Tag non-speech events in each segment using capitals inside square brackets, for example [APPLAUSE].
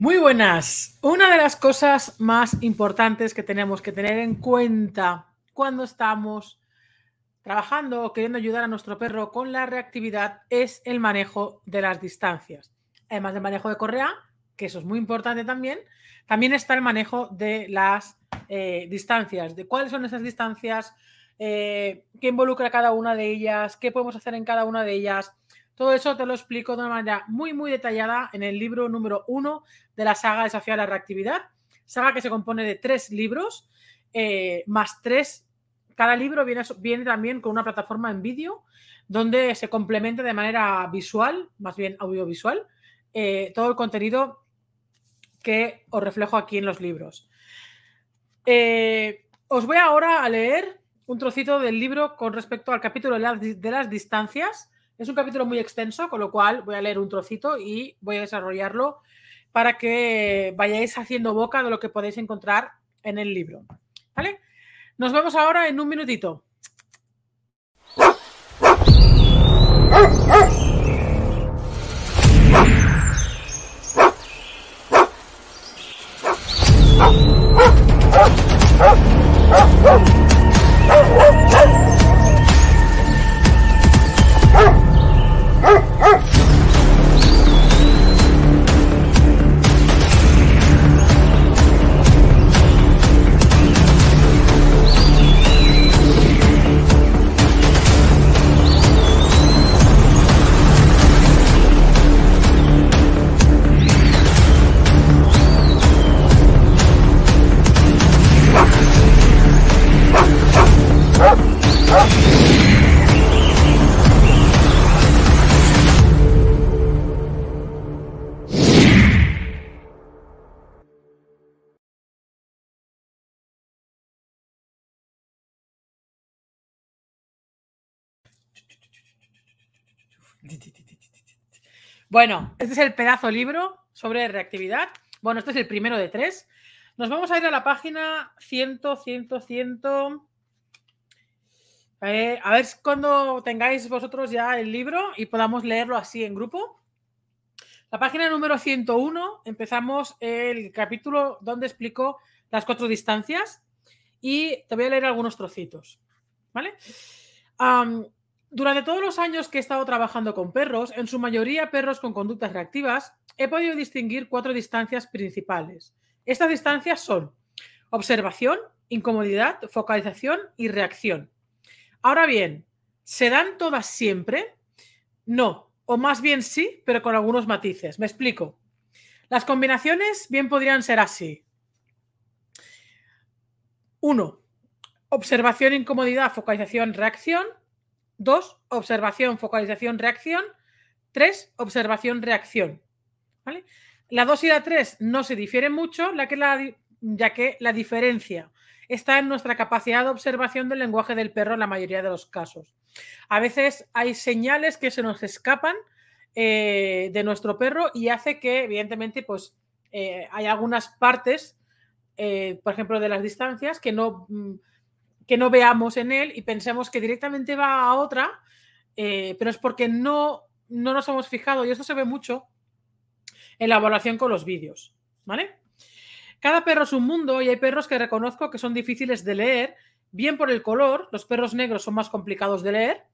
Muy buenas. Una de las cosas más importantes que tenemos que tener en cuenta cuando estamos trabajando o queriendo ayudar a nuestro perro con la reactividad es el manejo de las distancias. Además del manejo de correa, que eso es muy importante también, también está el manejo de las eh, distancias, de cuáles son esas distancias, eh, qué involucra cada una de ellas, qué podemos hacer en cada una de ellas. Todo eso te lo explico de una manera muy, muy detallada en el libro número uno de la saga Desafiar la Reactividad, saga que se compone de tres libros, eh, más tres. Cada libro viene, viene también con una plataforma en vídeo donde se complementa de manera visual, más bien audiovisual, eh, todo el contenido que os reflejo aquí en los libros. Eh, os voy ahora a leer un trocito del libro con respecto al capítulo de las distancias. Es un capítulo muy extenso, con lo cual voy a leer un trocito y voy a desarrollarlo para que vayáis haciendo boca de lo que podéis encontrar en el libro. ¿Vale? Nos vemos ahora en un minutito. Bueno, este es el pedazo libro sobre reactividad. Bueno, este es el primero de tres. Nos vamos a ir a la página 100, 100, 100. a ver cuando tengáis vosotros ya el libro y podamos leerlo así en grupo. La página número 101 empezamos el capítulo donde explico las cuatro distancias y te voy a leer algunos trocitos. ¿Vale? Durante todos los años que he estado trabajando con perros, en su mayoría perros con conductas reactivas, he podido distinguir cuatro distancias principales. Estas distancias son observación, incomodidad, focalización y reacción. Ahora bien, ¿se dan todas siempre? No, o más bien sí, pero con algunos matices. Me explico. Las combinaciones bien podrían ser así. Uno, Observación, incomodidad, focalización, reacción. Dos, observación, focalización, reacción. Tres, observación, reacción. La dos y la tres no se difieren mucho, ya que la diferencia está en nuestra capacidad de observación del lenguaje del perro en la mayoría de los casos. A veces hay señales que se nos escapan eh, de nuestro perro y hace que, evidentemente, pues eh, hay algunas partes, eh, por ejemplo, de las distancias que no mm, que no veamos en él y pensemos que directamente va a otra, eh, pero es porque no, no nos hemos fijado y esto se ve mucho en la evaluación con los vídeos, ¿vale? Cada perro es un mundo y hay perros que reconozco que son difíciles de leer, bien por el color, los perros negros son más complicados de leer,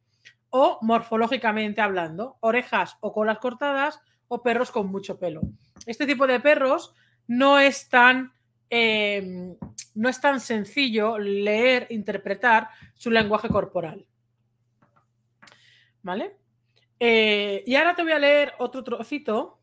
o morfológicamente hablando, orejas o colas cortadas o perros con mucho pelo. Este tipo de perros no es tan Em, no es tan sencillo leer, interpretar su lenguaje corporal. ¿Vale? Eh, y ahora te voy a leer otro trocito.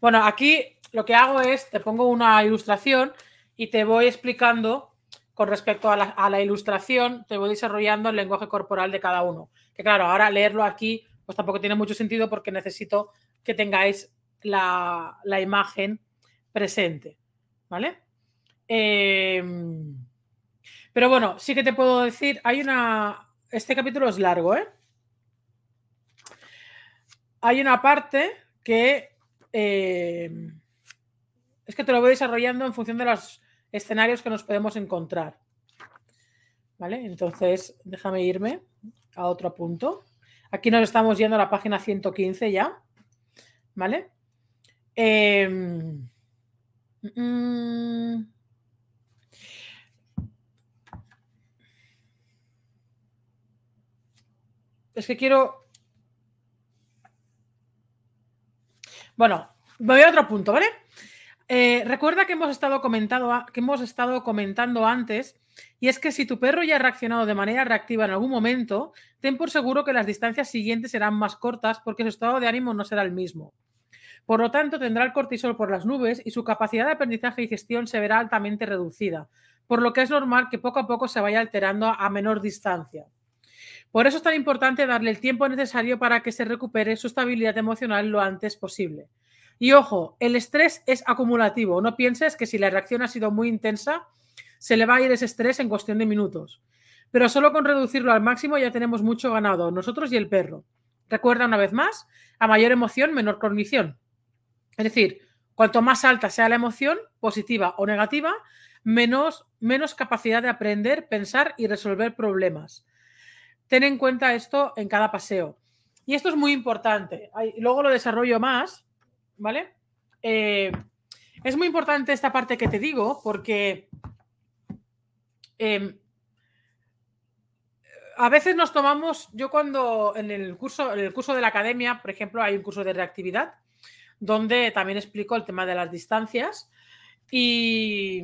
Bueno, aquí lo que hago es, te pongo una ilustración y te voy explicando con respecto a la, a la ilustración, te voy desarrollando el lenguaje corporal de cada uno. Que claro, ahora leerlo aquí pues tampoco tiene mucho sentido porque necesito que tengáis la, imagen presente. ¿Vale? Em, pero bueno, sí que te puedo decir, hay una... Este capítulo es largo, ¿eh? Hay una parte que... Em, es que te lo voy desarrollando en función de los escenarios que nos podemos encontrar. ¿Vale? Entonces, déjame irme a otro punto. Aquí nos estamos yendo a la página 115 ya. ¿Vale? Em, mm, es que quiero... Bueno, voy a otro punto, ¿vale? Eh, recuerda que hemos, estado comentando, que hemos estado comentando antes, y es que si tu perro ya ha reaccionado de manera reactiva en algún momento, ten por seguro que las distancias siguientes serán más cortas porque su estado de ánimo no será el mismo. Por lo tanto, tendrá el cortisol por las nubes y su capacidad de aprendizaje y gestión se verá altamente reducida, por lo que es normal que poco a poco se vaya alterando a menor distancia. Por eso es tan importante darle el tiempo necesario para que se recupere su estabilidad emocional lo antes posible. Y ojo, el estrés es acumulativo. No pienses que si la reacción ha sido muy intensa, se le va a ir ese estrés en cuestión de minutos. Pero solo con reducirlo al máximo ya tenemos mucho ganado, nosotros y el perro. Recuerda una vez más, a mayor emoción, menor cognición. Es decir, cuanto más alta sea la emoción, positiva o negativa, menos, menos capacidad de aprender, pensar y resolver problemas. Ten en cuenta esto en cada paseo. Y esto es muy importante. Luego lo desarrollo más, ¿vale? Eh, es muy importante esta parte que te digo porque em, a veces nos tomamos, yo cuando en el curso, en el curso de la academia, por ejemplo, hay un curso de reactividad donde también explico el tema de las distancias y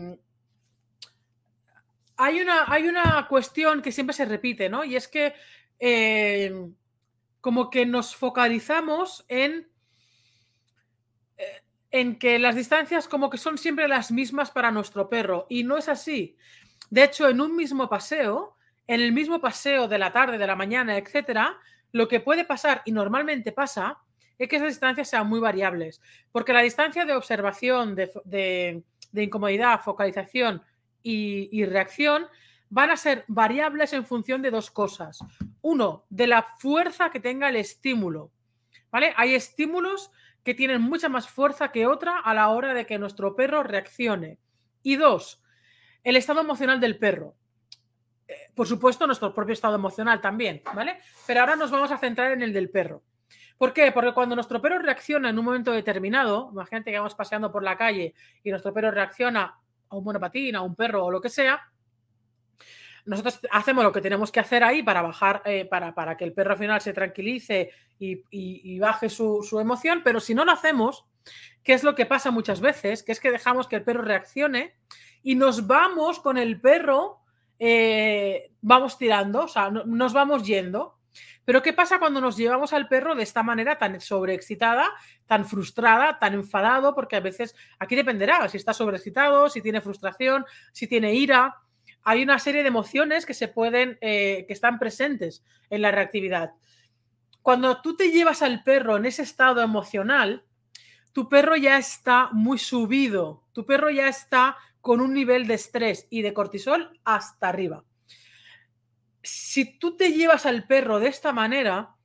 hay una, hay una cuestión que siempre se repite, ¿no? Y es que em, como que nos focalizamos en en que las distancias como que son siempre las mismas para nuestro perro y no es así. De hecho, en un mismo paseo, en el mismo paseo de la tarde, de la mañana, etcétera, lo que puede pasar y normalmente pasa es que esas distancias sean muy variables, porque la distancia de observación, de, incomodidad, focalización y, y reacción van a ser variables en función de dos cosas. Uno, de la fuerza que tenga el estímulo. ¿Vale? Hay estímulos que tienen mucha más fuerza que otra a la hora de que nuestro perro reaccione. Y dos, el estado emocional del perro. Eh, por supuesto, nuestro propio estado emocional también, ¿vale? Pero ahora nos vamos a centrar en el del perro. ¿Por qué? Porque cuando nuestro perro reacciona en un momento determinado, imagínate que vamos paseando por la calle y nuestro perro reacciona a un monopatín, a un perro o lo que sea, nosotros hacemos lo que tenemos que hacer ahí para bajar, eh, para, para, que el perro al final se tranquilice y, baje su, emoción, pero si no lo hacemos, ¿qué es lo que pasa muchas veces? Que es que dejamos que el perro reaccione y nos vamos con el perro, eh, vamos tirando, o sea, nos vamos yendo. Pero ¿qué pasa cuando nos llevamos al perro de esta manera tan sobreexcitada, tan frustrada, tan enfadado? Porque a veces aquí dependerá si está sobreexcitado, si tiene frustración, si tiene ira hay una serie de emociones que se pueden, eh, que están presentes en la reactividad. Cuando tú te llevas al perro en ese estado emocional, tu perro ya está muy subido, tu perro ya está con un nivel de estrés y de cortisol hasta arriba. Si tú te llevas al perro de esta manera,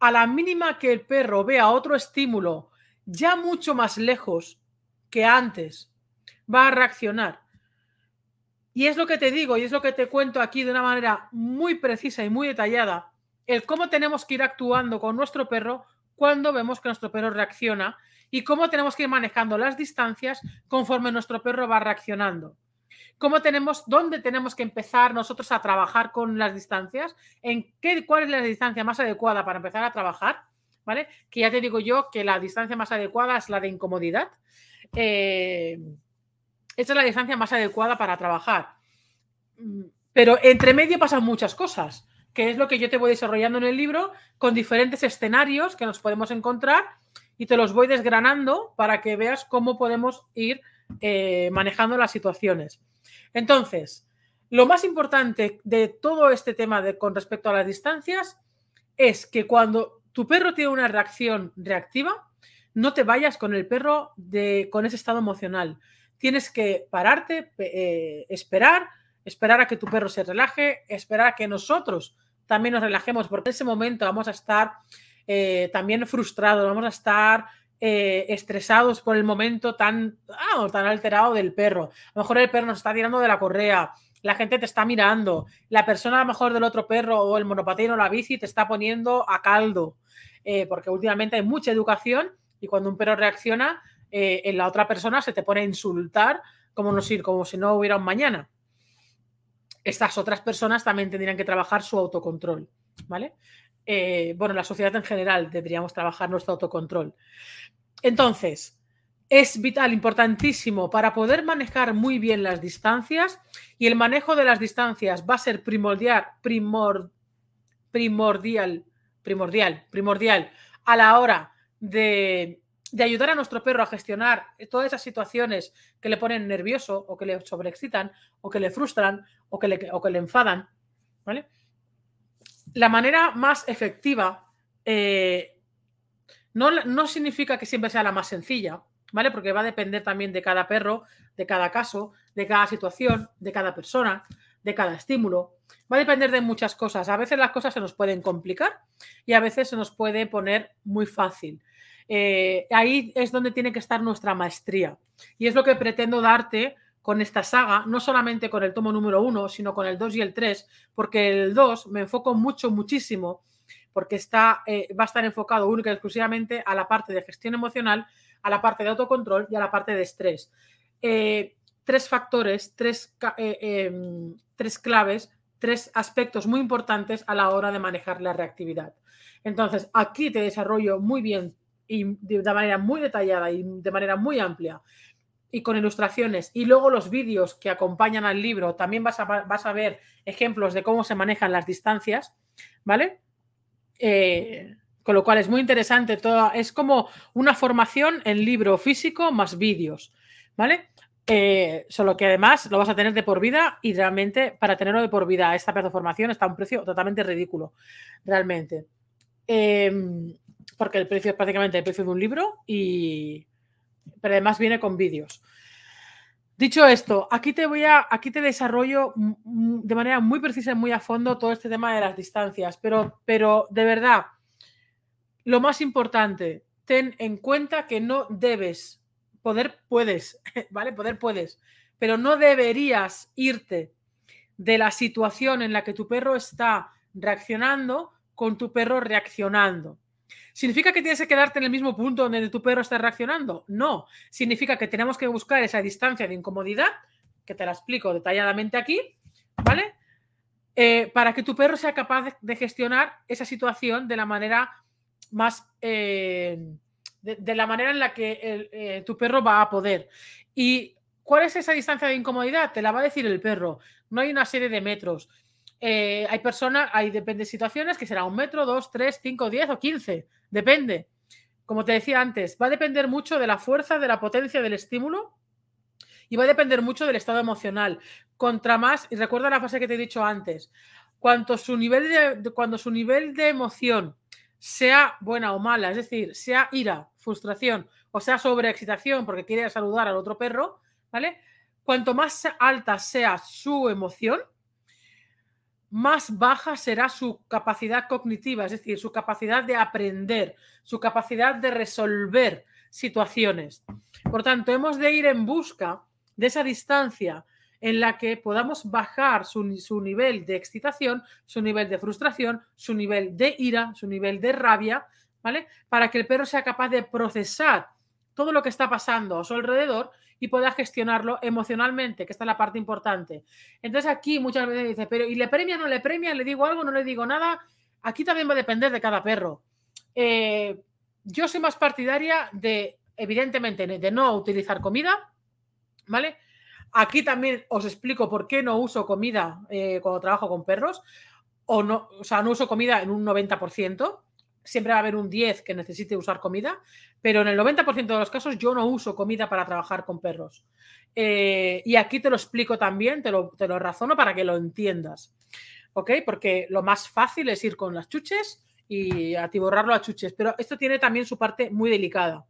a la mínima que el perro vea otro estímulo ya mucho más lejos que antes, va a reaccionar. Y es lo que te digo y es lo que te cuento aquí de una manera muy precisa y muy detallada, el cómo tenemos que ir actuando con nuestro perro cuando vemos que nuestro perro reacciona y cómo tenemos que ir manejando las distancias conforme nuestro perro va reaccionando. Cómo tenemos, dónde tenemos que empezar nosotros a trabajar con las distancias, en qué, cuál es la distancia más adecuada para empezar a trabajar, ¿vale? Que ya te digo yo que la distancia más adecuada es la de incomodidad. Eh, esa es la distancia más adecuada para trabajar. Pero entre medio pasan muchas cosas, que es lo que yo te voy desarrollando en el libro con diferentes escenarios que nos podemos encontrar y te los voy desgranando para que veas cómo podemos ir eh, manejando las situaciones. Entonces, lo más importante de todo este tema de, con respecto a las distancias es que cuando tu perro tiene una reacción reactiva, no te vayas con el perro de, con ese estado emocional tienes que pararte, eh, esperar, esperar a que tu perro se relaje, esperar a que nosotros también nos relajemos, porque en ese momento vamos a estar eh, también frustrados, vamos a estar eh, estresados por el momento tan, tan alterado del perro. A lo mejor el perro nos está tirando de la correa, la gente te está mirando, la persona a lo mejor del otro perro o el monopatín o la bici te está poniendo a caldo, eh, porque últimamente hay mucha educación y cuando un perro reacciona, en la otra persona se te pone a insultar como, no, como si no hubiera un mañana. Estas otras personas también tendrían que trabajar su autocontrol, ¿vale? Eh, bueno, la sociedad en general deberíamos trabajar nuestro autocontrol. Entonces, es vital, importantísimo para poder manejar muy bien las distancias y el manejo de las distancias va a ser primordial, primor, primordial, primordial, primordial a la hora de, de, ayudar a nuestro perro a gestionar todas esas situaciones que le ponen nervioso o que le sobreexcitan o que le frustran o que le, o que le enfadan. ¿vale? La manera más efectiva eh, no, no significa que siempre sea la más sencilla, ¿vale? Porque va a depender también de cada perro, de cada caso, de cada situación, de cada persona, de cada estímulo. Va a depender de muchas cosas. A veces las cosas se nos pueden complicar y a veces se nos puede poner muy fácil. Eh, ahí es donde tiene que estar nuestra maestría. Y es lo que pretendo darte con esta saga, no solamente con el tomo número uno, sino con el 2 y el 3, porque el 2 me enfoco mucho, muchísimo, porque está, eh, va a estar enfocado única y exclusivamente a la parte de gestión emocional a la parte de autocontrol y a la parte de estrés. Eh, tres factores, tres, eh, em, tres claves, tres aspectos muy importantes a la hora de manejar la reactividad. Entonces, aquí te desarrollo muy bien y de manera muy detallada y de manera muy amplia y con ilustraciones y luego los vídeos que acompañan al libro, también vas a, vas a ver ejemplos de cómo se manejan las distancias, ¿vale? Eh, con lo cual es muy interesante, todo, es como una formación en libro físico más vídeos, ¿vale? Eh, solo que además lo vas a tener de por vida y realmente para tenerlo de por vida esta pedazo de formación está a un precio totalmente ridículo, realmente. Em, porque el precio es prácticamente el precio de un libro y... Pero además viene con vídeos. Dicho esto, aquí te voy a, aquí te desarrollo de manera muy precisa y muy a fondo todo este tema de las distancias, pero, pero de verdad, lo más importante, ten en cuenta que no debes, poder puedes, [LAUGHS] ¿vale? Poder puedes, pero no deberías irte de la situación en la que tu perro está reaccionando con tu perro reaccionando. ¿Significa que tienes que quedarte en el mismo punto donde tu perro está reaccionando? No. Significa que tenemos que buscar esa distancia de incomodidad, que te la explico detalladamente aquí, ¿vale? Eh, para que tu perro sea capaz de gestionar esa situación de la manera más eh, de, la manera en la que eh, tu perro va a poder. ¿Y cuál es esa distancia de incomodidad? Te la va a decir el perro. No hay una serie de metros. Eh, hay personas, hay depende de situaciones que será un metro, dos, tres, cinco, diez o quince. Depende. Como te decía antes, va a depender mucho de la fuerza, de la potencia del estímulo y va a depender mucho del estado emocional. Contra más, y recuerda la frase que te he dicho antes, cuanto su nivel de, cuando su nivel de emoción sea buena o mala, es decir, sea ira, frustración o sea sobreexcitación porque quiere saludar al otro perro, ¿vale? Cuanto más alta sea su emoción, más baja será su capacidad cognitiva, es decir, su capacidad de aprender, su capacidad de resolver situaciones. Por tanto, hemos de ir en busca de esa distancia en la que podamos bajar su, nivel de excitación, su nivel de frustración, su nivel de ira, su nivel de rabia, ¿vale? Para que el perro sea capaz de procesar todo lo que está pasando a su alrededor y pueda gestionarlo emocionalmente, que esta es la parte importante. Entonces aquí muchas veces dice, pero ¿y le premia, no le premia? ¿Le digo algo, no le digo nada? Aquí también va a depender de cada perro. Eh, yo soy más partidaria de, evidentemente, de no utilizar comida, ¿vale? Aquí también os explico por qué no uso comida eh, cuando trabajo con perros. O, no, o sea, no uso comida en un 90%. Siempre va a haber un 10 que necesite usar comida, pero en el 90% de los casos yo no uso comida para trabajar con perros. Eh, y aquí te lo explico también, te lo, razono para que lo entiendas. ¿Ok? Porque lo más fácil es ir con las chuches y atiborrarlo a chuches, pero esto tiene también su parte muy delicada,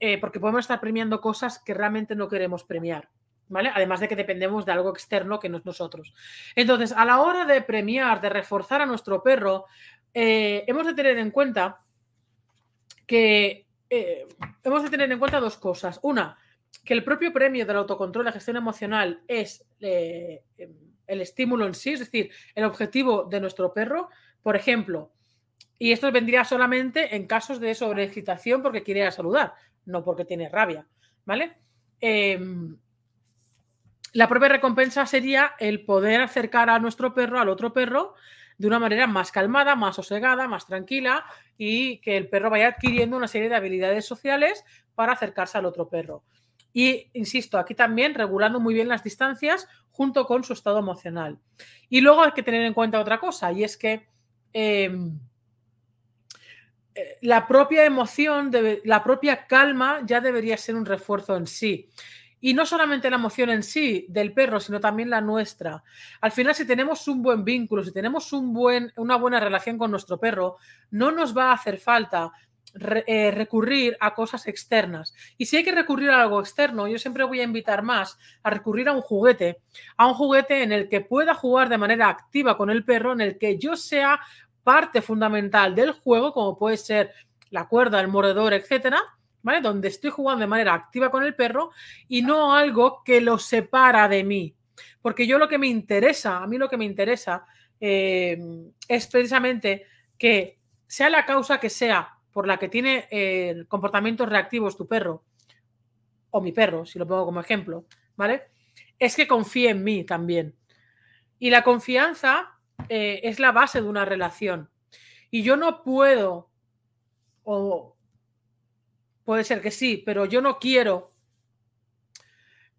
eh, porque podemos estar premiando cosas que realmente no queremos premiar. Además de que dependemos de algo externo que no es nosotros. Entonces, a la hora de premiar, de reforzar a nuestro perro, eh, hemos de tener en cuenta que eh, hemos de tener en cuenta dos cosas. Una, que el propio premio del autocontrol, la gestión emocional, es, eh, em, el estímulo en sí, es decir, el objetivo de nuestro perro. Por ejemplo, y esto vendría solamente en casos de sobreexcitación porque quiere saludar, no porque tiene rabia, ¿vale? Em, la propia recompensa sería el poder acercar a nuestro perro al otro perro de una manera más calmada, más sosegada, más tranquila y que el perro vaya adquiriendo una serie de habilidades sociales para acercarse al otro perro. Y, insisto, aquí también regulando muy bien las distancias junto con su estado emocional. Y luego hay que tener en cuenta otra cosa, y es que em, eh, la propia emoción, la propia calma ya debería ser un refuerzo en sí. Y no solamente la emoción en sí del perro, sino también la nuestra. Al final, si tenemos un buen vínculo, si tenemos un buen, una buena relación con nuestro perro, no nos va a hacer falta eh, recurrir a cosas externas. Y si hay que recurrir a algo externo, yo siempre voy a invitar más a recurrir a un juguete, a un juguete en el que pueda jugar de manera activa con el perro, en el que yo sea parte fundamental del juego, como puede ser la cuerda, el mordedor, etcétera, ¿vale? Donde estoy jugando de manera activa con el perro y no algo que lo separa de mí. Porque yo lo que me interesa, a mí lo que me interesa eh, es precisamente que sea la causa que sea por la que tiene eh, comportamientos reactivos tu perro, o mi perro, si lo pongo como ejemplo, ¿vale? Es que confíe en mí también. Y la confianza eh, es la base de una relación. Y yo no puedo, puede ser que sí, pero yo no quiero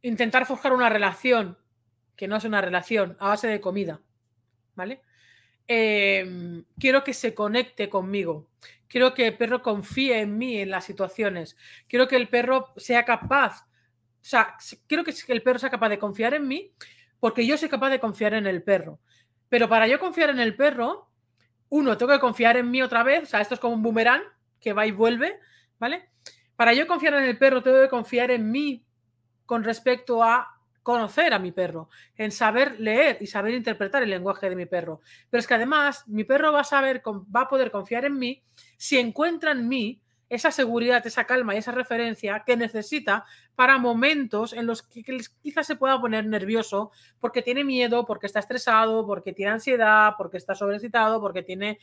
intentar forjar una relación que no es una relación a base de comida, ¿vale? Em, quiero que se conecte conmigo. Quiero que el perro confíe en mí en las situaciones. Quiero que el perro sea capaz, o sea, quiero que el perro sea capaz de confiar en mí porque yo soy capaz de confiar en el perro. Pero para yo confiar en el perro, uno, tengo que confiar en mí otra vez. O sea, esto es como un boomerang que va y vuelve, ¿vale? Para yo confiar en el perro, tengo que confiar en mí con respecto a conocer a mi perro, en saber leer y saber interpretar el lenguaje de mi perro. Pero es que además mi perro va a saber, va a poder confiar en mí si encuentra en mí esa seguridad, esa calma y esa referencia que necesita para momentos en los que quizás se pueda poner nervioso porque tiene miedo, porque está estresado, porque tiene ansiedad, porque está sobrecitado, porque tiene,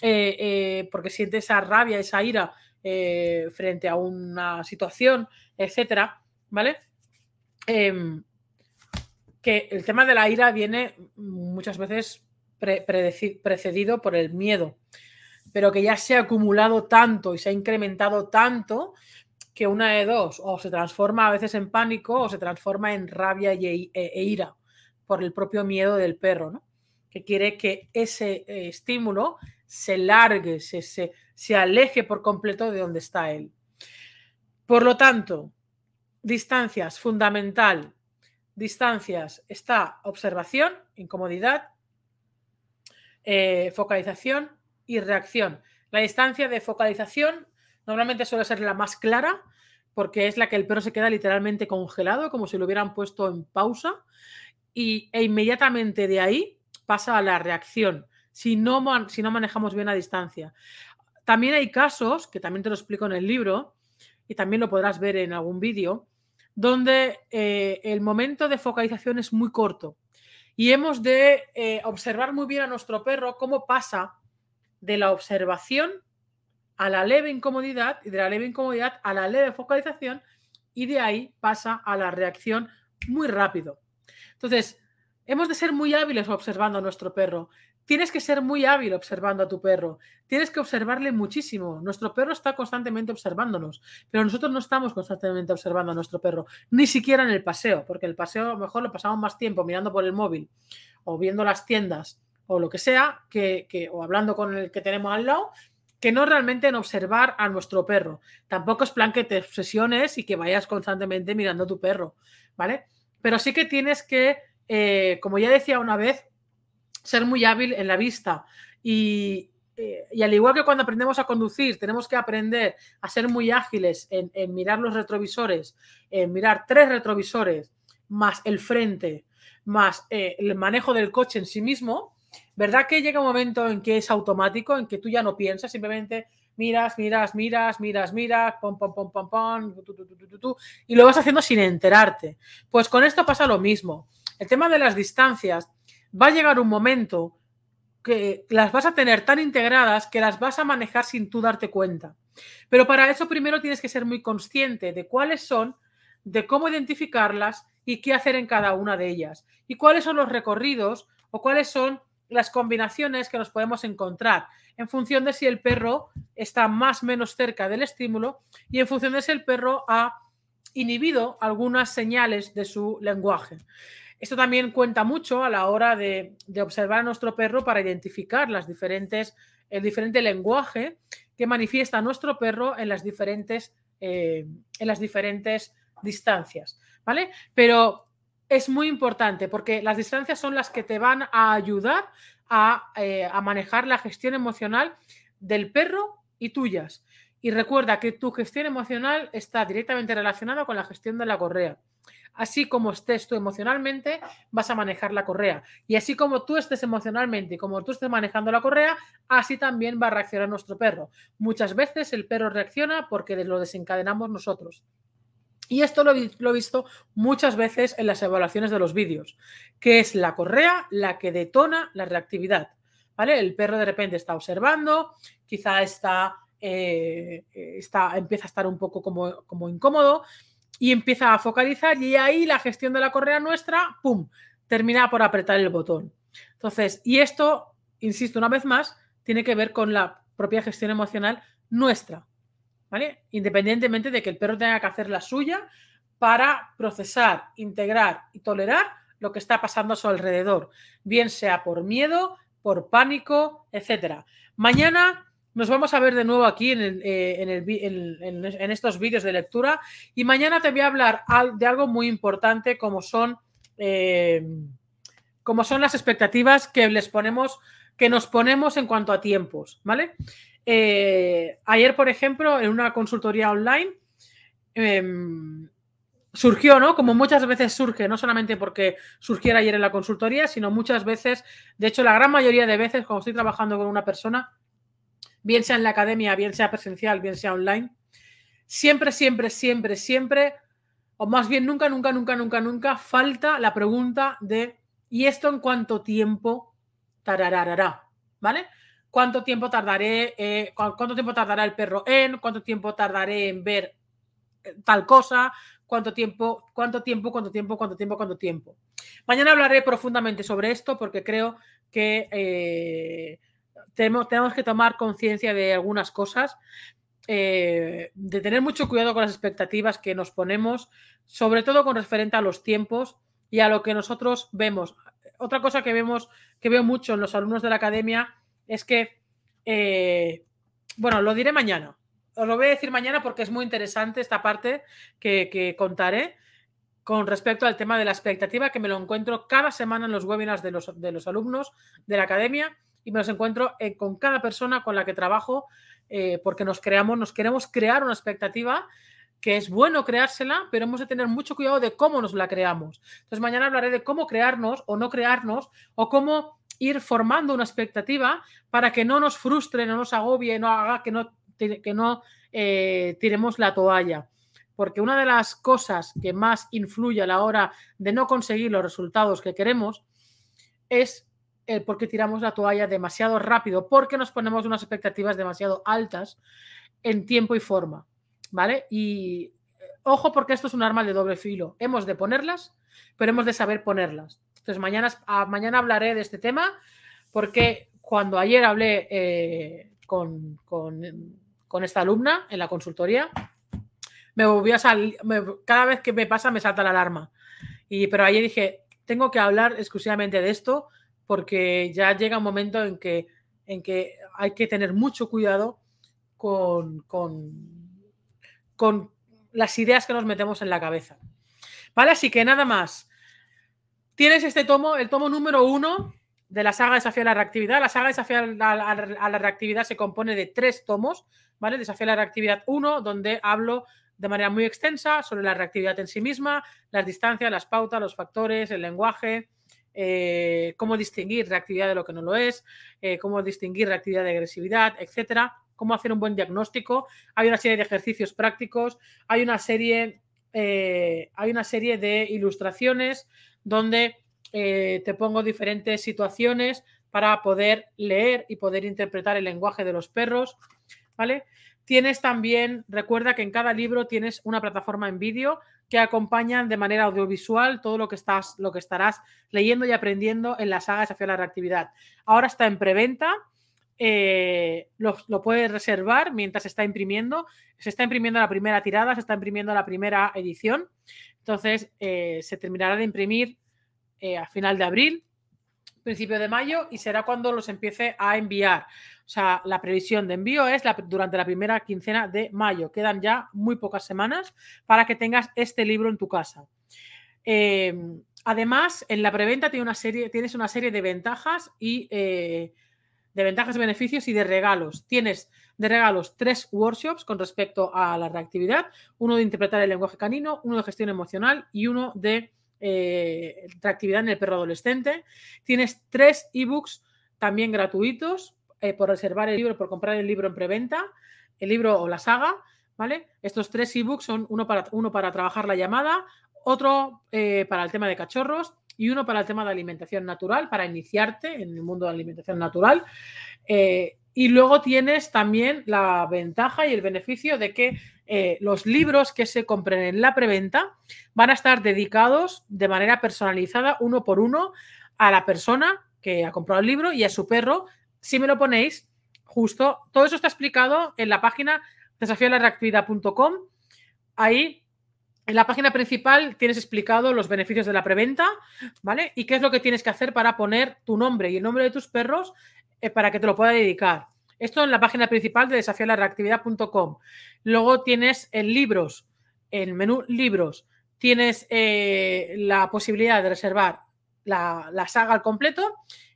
eh, eh, porque siente esa rabia, esa ira eh, frente a una situación, etcétera, ¿vale? Em, que el tema de la ira viene muchas veces precedido por el miedo, pero que ya se ha acumulado tanto y se ha incrementado tanto que una de dos, o se transforma a veces en pánico o se transforma en rabia y, e, e, ira por el propio miedo del perro, ¿no? que quiere que ese eh, estímulo se largue, se, se, se aleje por completo de donde está él. Por lo tanto, distancias, fundamental, distancias está observación, incomodidad, eh, focalización y reacción. La distancia de focalización normalmente suele ser la más clara porque es la que el perro se queda literalmente congelado, como si lo hubieran puesto en pausa, y, e inmediatamente de ahí pasa a la reacción, si no, si no manejamos bien la distancia. También hay casos, que también te lo explico en el libro, y también lo podrás ver en algún vídeo, donde eh, el momento de focalización es muy corto y hemos de eh, observar muy bien a nuestro perro cómo pasa de la observación a la leve incomodidad y de la leve incomodidad a la leve focalización y de ahí pasa a la reacción muy rápido. Entonces, hemos de ser muy hábiles observando a nuestro perro. Tienes que ser muy hábil observando a tu perro. Tienes que observarle muchísimo. Nuestro perro está constantemente observándonos, pero nosotros no estamos constantemente observando a nuestro perro, ni siquiera en el paseo, porque el paseo a lo mejor lo pasamos más tiempo mirando por el móvil o viendo las tiendas o lo que sea, que, o hablando con el que tenemos al lado, que no realmente en observar a nuestro perro. Tampoco es plan que te obsesiones y que vayas constantemente mirando a tu perro, ¿vale? Pero sí que tienes que, eh, como ya decía una vez, ser muy hábil en la vista. Y, eh, y, al igual que cuando aprendemos a conducir, tenemos que aprender a ser muy ágiles en, mirar los retrovisores, en mirar tres retrovisores, más el frente, más eh, el manejo del coche en sí mismo, ¿verdad que llega un momento en que es automático, en que tú ya no piensas, simplemente miras, miras, miras, miras, miras, pom, pom, pom, pom, pom, y lo vas haciendo sin enterarte? Pues con esto pasa lo mismo. el tema de las distancias, va a llegar un momento que las vas a tener tan integradas que las vas a manejar sin tú darte cuenta. Pero para eso primero tienes que ser muy consciente de cuáles son, de cómo identificarlas y qué hacer en cada una de ellas. Y cuáles son los recorridos o cuáles son las combinaciones que nos podemos encontrar en función de si el perro está más o menos cerca del estímulo y en función de si el perro ha inhibido algunas señales de su lenguaje. Esto también cuenta mucho a la hora de, observar a nuestro perro para identificar las diferentes, el diferente lenguaje que manifiesta nuestro perro en las diferentes, eh, en las diferentes distancias. ¿Vale? Pero es muy importante porque las distancias son las que te van a ayudar a, eh, a manejar la gestión emocional del perro y tuyas. Y recuerda que tu gestión emocional está directamente relacionada con la gestión de la correa. Así como estés tú emocionalmente, vas a manejar la correa. Y así como tú estés emocionalmente y como tú estés manejando la correa, así también va a reaccionar nuestro perro. Muchas veces el perro reacciona porque lo desencadenamos nosotros. Y esto lo, he visto muchas veces en las evaluaciones de los vídeos, que es la correa la que detona la reactividad. ¿Vale? El perro de repente está observando, quizá está, eh, está empieza a estar un poco como, como incómodo y empieza a focalizar y ahí la gestión de la correa nuestra, ¡pum!, termina por apretar el botón. Entonces, y esto, insisto una vez más, tiene que ver con la propia gestión emocional nuestra. Independientemente de que el perro tenga que hacer la suya para procesar, integrar y tolerar lo que está pasando a su alrededor, bien sea por miedo, por pánico, etcétera. Mañana nos vamos a ver de nuevo aquí en, eh, estos vídeos de lectura y mañana te voy a hablar de algo muy importante como son, eh, como son las expectativas que les ponemos, que nos ponemos en cuanto a tiempos, ¿vale? Eh, ayer, por ejemplo, en una consultoría online, em, surgió, ¿no? Como muchas veces surge, no solamente porque surgiera ayer en la consultoría, sino muchas veces, de hecho, la gran mayoría de veces, cuando estoy trabajando con una persona, bien sea en la academia, bien sea presencial, bien sea online, siempre, siempre, siempre, siempre, o más bien nunca, nunca, nunca, nunca, nunca, falta la pregunta de ¿y esto en cuánto tiempo tararará? ¿Vale? cuánto tiempo tardaré, eh, cuánto tiempo tardará el perro en, cuánto tiempo tardaré en ver eh, tal cosa, cuánto tiempo, cuánto tiempo, cuánto tiempo, cuánto tiempo, cuánto tiempo. Mañana hablaré profundamente sobre esto porque creo que eh, tenemos, tenemos, que tomar conciencia de algunas cosas, de tener mucho cuidado con las expectativas que nos ponemos, sobre todo con referente a los tiempos y a lo que nosotros vemos. Otra cosa que vemos, que veo mucho en los alumnos de la academia, es que, eh, bueno, lo diré mañana. Os lo voy a decir mañana porque es muy interesante esta parte que, contaré con respecto al tema de la expectativa, que me lo encuentro cada semana en los webinars de los, de los alumnos de la academia y me los encuentro eh, con cada persona con la que trabajo eh, porque nos creamos, nos queremos crear una expectativa que es bueno creársela, pero hemos de tener mucho cuidado de cómo nos la creamos. Entonces mañana hablaré de cómo crearnos o no crearnos o cómo ir formando una expectativa para que no nos frustre, no nos agobie, no haga que no, que no eh, tiremos la toalla. Porque una de las cosas que más influye a la hora de no conseguir los resultados que queremos es el por qué tiramos la toalla demasiado rápido, porque nos ponemos unas expectativas demasiado altas en tiempo y forma. ¿Vale? Y eh, ojo porque esto es un arma de doble filo. Hemos de ponerlas, pero hemos de saber ponerlas. Entonces, mañana, mañana hablaré de este tema porque cuando ayer hablé eh, con, esta alumna en la consultoría, me volvió a salir, cada vez que me pasa me salta la alarma. Y, pero ayer dije, tengo que hablar exclusivamente de esto porque ya llega un momento en que, en que hay que tener mucho cuidado con, con, con las ideas que nos metemos en la cabeza. ¿Vale? Así que nada más. Tienes este tomo, el tomo número uno de la saga Desafío a la Reactividad. La saga Desafío a la, Reactividad se compone de tres tomos, ¿vale? Desafío a la Reactividad 1, donde hablo de manera muy extensa sobre la reactividad en sí misma, las distancias, las pautas, los factores, el lenguaje, eh, cómo distinguir reactividad de lo que no lo es, eh, cómo distinguir reactividad de agresividad, etcétera, cómo hacer un buen diagnóstico. Hay una serie de ejercicios prácticos, hay una serie, eh, hay una serie de ilustraciones donde te pongo diferentes situaciones para poder leer y poder interpretar el lenguaje de los perros, ¿vale? Tienes también, recuerda que en cada libro tienes una plataforma en vídeo que acompañan de manera audiovisual todo lo que estás, lo que estarás leyendo y aprendiendo en la saga Desafío a la Reactividad. Ahora está en preventa, eh, lo, puedes reservar mientras se está imprimiendo. Se está imprimiendo la primera tirada, se está imprimiendo la primera edición. Entonces, eh, se terminará de imprimir eh, a final de abril, principio de mayo, y será cuando los empiece a enviar. O sea, la previsión de envío es durante la primera quincena de mayo. Quedan ya muy pocas semanas para que tengas este libro en tu casa. Em, además, en la preventa una serie, tienes una serie de ventajas y eh, de ventajas, beneficios y de regalos. Tienes de regalos tres workshops con respecto a la reactividad, uno de interpretar el lenguaje canino, uno de gestión emocional y uno de eh, reactividad en el perro adolescente. Tienes tres ebooks también gratuitos eh, por reservar el libro, por comprar el libro en preventa, el libro o la saga, ¿vale? Estos tres ebooks son uno para, uno para trabajar la llamada, otro eh, para el tema de cachorros y uno para el tema de alimentación natural, para iniciarte en el mundo de la alimentación natural. Eh, y luego tienes también la ventaja y el beneficio de que los libros que se compren en la preventa van a estar dedicados de manera personalizada, uno por uno, a la persona que ha comprado el libro y a su perro si me lo ponéis, justo, todo eso está explicado en la página desafiolareactividad.com. Ahí, en la página principal, tienes explicado los beneficios de la preventa, ¿vale? Y qué es lo que tienes que hacer para poner tu nombre y el nombre de tus perros eh, para que te lo pueda dedicar. Esto en la página principal de desafiolareactividad.com. Luego tienes en libros, en menú libros, tienes eh, la posibilidad de reservar la, la saga al completo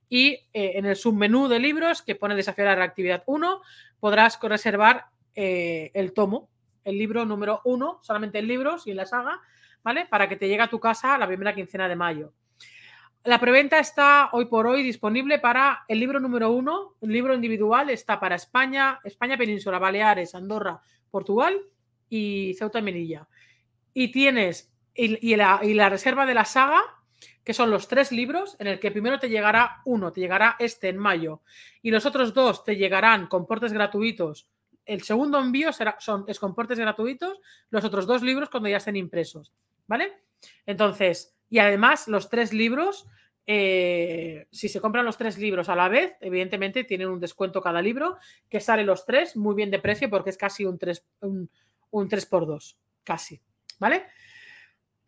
y eh, en el submenú de libros que pone Desafío a la Reactividad 1 podrás reservar eh, el tomo, el libro número 1, solamente en libros y en la saga, ¿vale? Para que te llegue a tu casa la primera quincena de mayo. La preventa está hoy por hoy disponible para el libro número 1, el libro individual está para España, España Península, Baleares, Andorra, Portugal y Ceuta y Melilla. Y tienes, y la reserva de la saga que son los tres libros, en el que primero te llegará uno, te llegará este en mayo, y los otros dos te llegarán con portes gratuitos. El segundo envío será, son, es con portes gratuitos, los otros dos libros cuando ya estén impresos. ¿Vale? Entonces, y además los tres libros, eh, si se compran los tres libros a la vez, evidentemente tienen un descuento cada libro, que sale los tres muy bien de precio porque es casi un 3, un, un 3 por 2, casi. ¿Vale?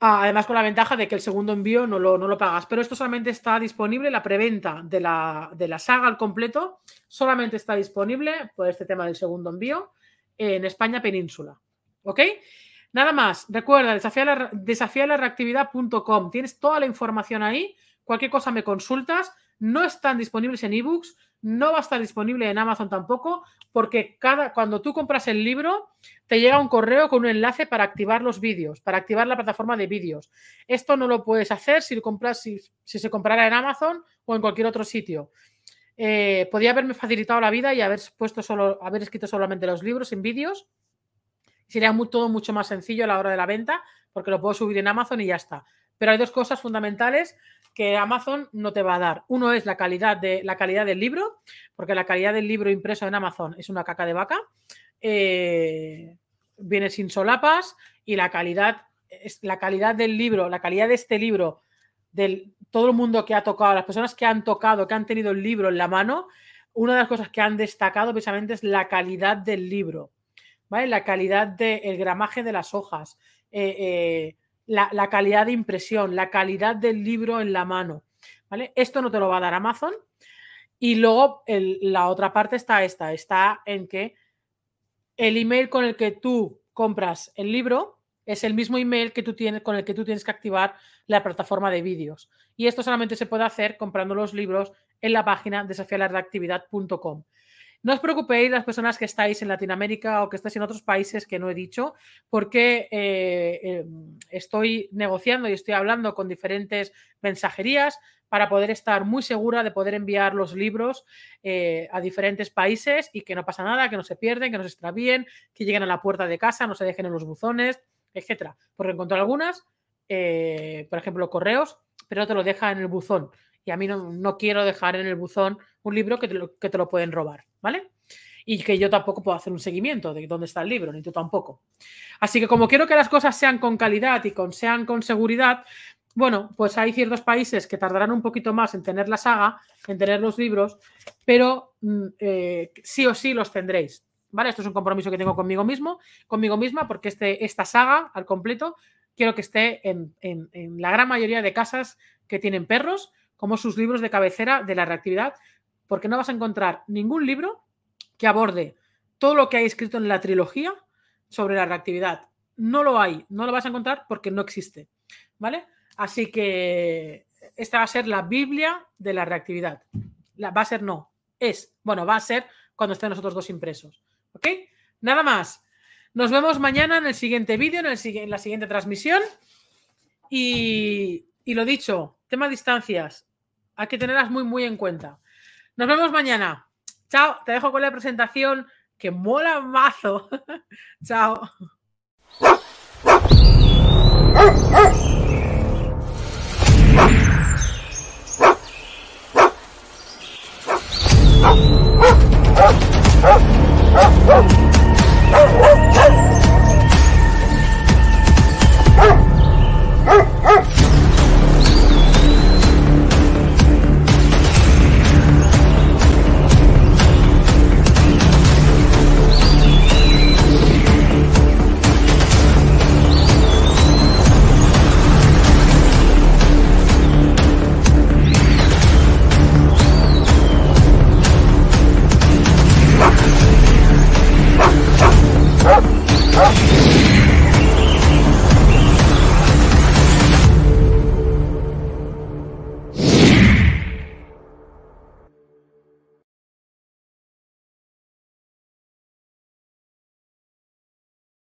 Además, con la ventaja de que el segundo envío no lo, no lo pagas. Pero esto solamente está disponible, la preventa de la, de la saga al completo, solamente está disponible por este tema del segundo envío en España península. ¿Ok? Nada más, recuerda, desafialarreactividad.com. Tienes toda la información ahí. Cualquier cosa me consultas. No están disponibles en ebooks, no va a estar disponible en Amazon tampoco, porque cada, cuando tú compras el libro, te llega un correo con un enlace para activar los vídeos, para activar la plataforma de vídeos. Esto no lo puedes hacer si, compras, si, se comprara en Amazon o en cualquier otro sitio. Eh, podría haberme facilitado la vida y haber puesto solo, haber escrito solamente los libros en vídeos. Sería todo mucho más sencillo a la hora de la venta, porque lo puedo subir en Amazon y ya está. Pero hay dos cosas fundamentales que Amazon no te va a dar. Uno es la calidad, de, la calidad del libro, porque la calidad del libro impreso en Amazon es una caca de vaca. Eh, viene sin solapas y la calidad, la calidad del libro, la calidad de este libro, de todo el mundo que ha tocado, las personas que han tocado, que han tenido el libro en la mano, una de las cosas que han destacado precisamente es la calidad del libro, ¿vale? La calidad del gramaje de las hojas. Eh, eh, la, calidad de impresión, la calidad del libro en la mano. ¿vale? Esto no te lo va a dar Amazon. Y luego la otra parte está esta, está en que el email con el que tú compras el libro es el mismo email que tú tienes, con el que tú tienes que activar la plataforma de vídeos. Y esto solamente se puede hacer comprando los libros en la página desafialarreactividad.com. No os preocupéis las personas que estáis en Latinoamérica o que estáis en otros países que no he dicho, porque eh, em, estoy negociando y estoy hablando con diferentes mensajerías para poder estar muy segura de poder enviar los libros eh, a diferentes países y que no pasa nada, que no se pierden, que no se extravíen, que lleguen a la puerta de casa, no se dejen en los buzones, etcétera. Porque encontré algunas, eh, por ejemplo, correos, pero te lo deja en el buzón. Y a mí no, quiero dejar en el buzón un libro que te, lo, que te lo pueden robar, ¿vale? Y que yo tampoco puedo hacer un seguimiento de dónde está el libro, ni tú tampoco. Así que como quiero que las cosas sean con calidad y con, sean con seguridad, bueno, pues hay ciertos países que tardarán un poquito más en tener la saga, en tener los libros, pero mm, eh, sí o sí los tendréis. ¿Vale? Esto es un compromiso que tengo conmigo mismo, conmigo misma, porque este, esta saga al completo quiero que esté en, la gran mayoría de casas que tienen perros, como sus libros de cabecera de la reactividad, porque no vas a encontrar ningún libro que aborde todo lo que hay escrito en la trilogía sobre la reactividad. No lo hay, no lo vas a encontrar porque no existe. ¿Vale? Así que esta va a ser la Biblia de la reactividad. La, va a ser no, es, bueno, va a ser cuando estén nosotros dos impresos. ¿Ok? Nada más. Nos vemos mañana en el siguiente vídeo, en, la siguiente transmisión. Y, y lo dicho, tema distancias, hay que tenerlas muy, muy en cuenta. Nos vemos mañana. Chao, te dejo con la presentación que mola mazo. [LAUGHS] Chao.